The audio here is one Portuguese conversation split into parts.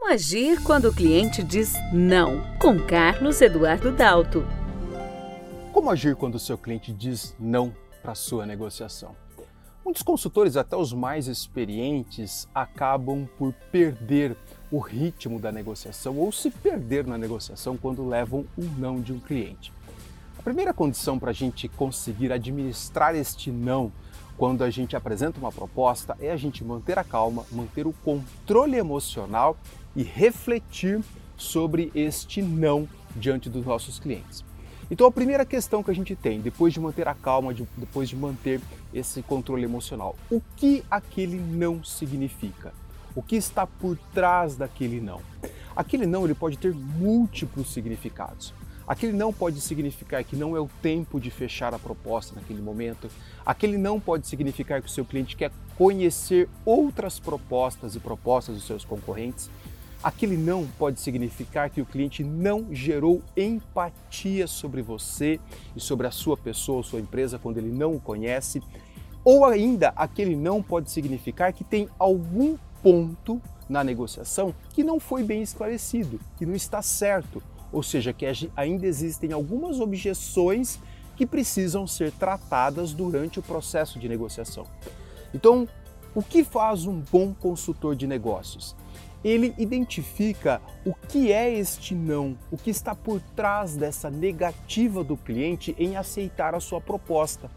Como agir quando o cliente diz não? Com Carlos Eduardo Dalto. Como agir quando o seu cliente diz não para sua negociação? Muitos consultores, até os mais experientes, acabam por perder o ritmo da negociação ou se perder na negociação quando levam um não de um cliente. A primeira condição para a gente conseguir administrar este não quando a gente apresenta uma proposta é a gente manter a calma, manter o controle emocional e refletir sobre este não diante dos nossos clientes. Então a primeira questão que a gente tem, depois de manter a calma, depois de manter esse controle emocional, o que aquele não significa? O que está por trás daquele não? Aquele não ele pode ter múltiplos significados. Aquele não pode significar que não é o tempo de fechar a proposta naquele momento. Aquele não pode significar que o seu cliente quer conhecer outras propostas e propostas dos seus concorrentes. Aquele não pode significar que o cliente não gerou empatia sobre você e sobre a sua pessoa, sua empresa, quando ele não o conhece. Ou ainda, aquele não pode significar que tem algum ponto na negociação que não foi bem esclarecido, que não está certo ou seja, que ainda existem algumas objeções que precisam ser tratadas durante o processo de negociação. Então, o que faz um bom consultor de negócios? Ele identifica o que é este não, o que está por trás dessa negativa do cliente em aceitar a sua proposta.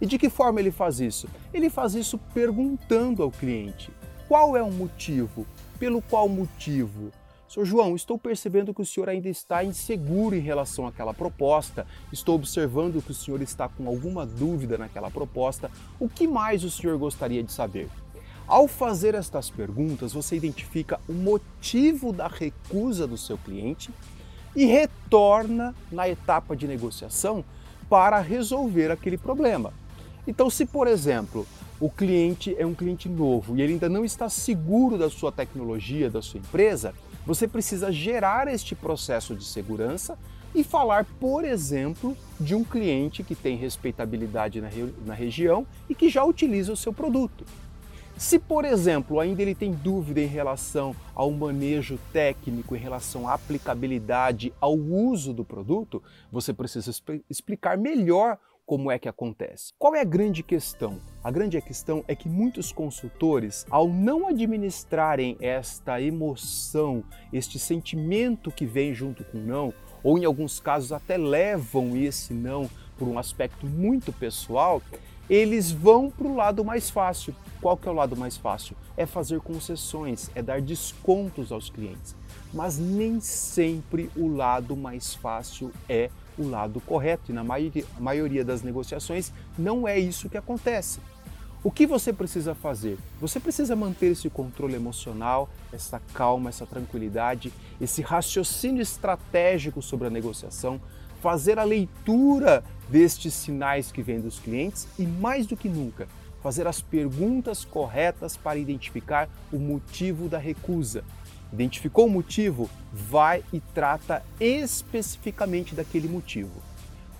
E de que forma ele faz isso? Ele faz isso perguntando ao cliente: qual é o motivo? Pelo qual motivo? Sr. João, estou percebendo que o senhor ainda está inseguro em relação àquela proposta, estou observando que o senhor está com alguma dúvida naquela proposta. O que mais o senhor gostaria de saber? Ao fazer estas perguntas, você identifica o motivo da recusa do seu cliente e retorna na etapa de negociação para resolver aquele problema. Então, se por exemplo, o cliente é um cliente novo e ele ainda não está seguro da sua tecnologia, da sua empresa, você precisa gerar este processo de segurança e falar, por exemplo, de um cliente que tem respeitabilidade na, re na região e que já utiliza o seu produto. Se, por exemplo, ainda ele tem dúvida em relação ao manejo técnico, em relação à aplicabilidade, ao uso do produto, você precisa explicar melhor como é que acontece. Qual é a grande questão? A grande questão é que muitos consultores, ao não administrarem esta emoção, este sentimento que vem junto com o não, ou em alguns casos até levam esse não por um aspecto muito pessoal, eles vão para o lado mais fácil. Qual que é o lado mais fácil? É fazer concessões, é dar descontos aos clientes. Mas nem sempre o lado mais fácil é o lado correto e na maioria das negociações não é isso que acontece. O que você precisa fazer? Você precisa manter esse controle emocional, essa calma, essa tranquilidade, esse raciocínio estratégico sobre a negociação, fazer a leitura destes sinais que vêm dos clientes e, mais do que nunca, fazer as perguntas corretas para identificar o motivo da recusa. Identificou o motivo? Vai e trata especificamente daquele motivo.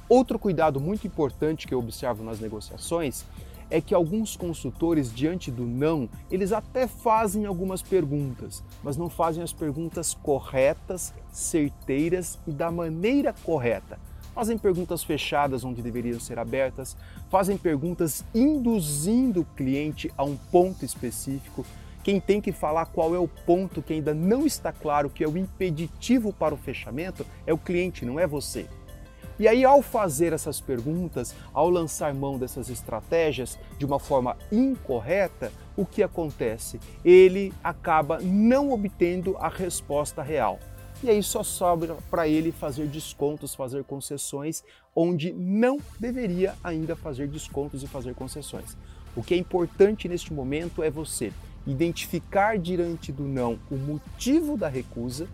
Outro cuidado muito importante que eu observo nas negociações é que alguns consultores, diante do não, eles até fazem algumas perguntas, mas não fazem as perguntas corretas, certeiras e da maneira correta. Fazem perguntas fechadas onde deveriam ser abertas, fazem perguntas induzindo o cliente a um ponto específico, quem tem que falar qual é o ponto que ainda não está claro, que é o impeditivo para o fechamento, é o cliente, não é você. E aí, ao fazer essas perguntas, ao lançar mão dessas estratégias de uma forma incorreta, o que acontece? Ele acaba não obtendo a resposta real. E aí só sobra para ele fazer descontos, fazer concessões, onde não deveria ainda fazer descontos e fazer concessões. O que é importante neste momento é você identificar diante do não o motivo da recusa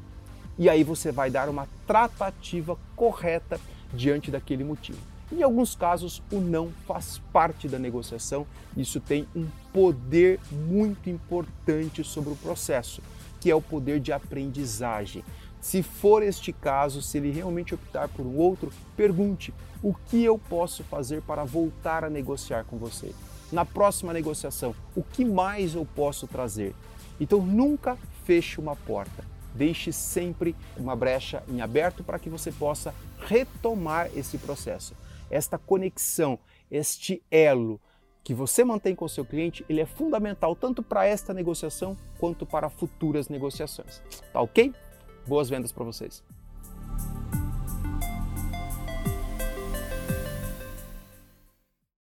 e aí você vai dar uma tratativa correta diante daquele motivo. Em alguns casos, o não faz parte da negociação, isso tem um poder muito importante sobre o processo, que é o poder de aprendizagem. Se for este caso, se ele realmente optar por um outro, pergunte: o que eu posso fazer para voltar a negociar com você? Na próxima negociação, o que mais eu posso trazer? Então nunca feche uma porta. Deixe sempre uma brecha em aberto para que você possa retomar esse processo. Esta conexão, este elo que você mantém com o seu cliente, ele é fundamental tanto para esta negociação quanto para futuras negociações. Tá ok? Boas vendas para vocês!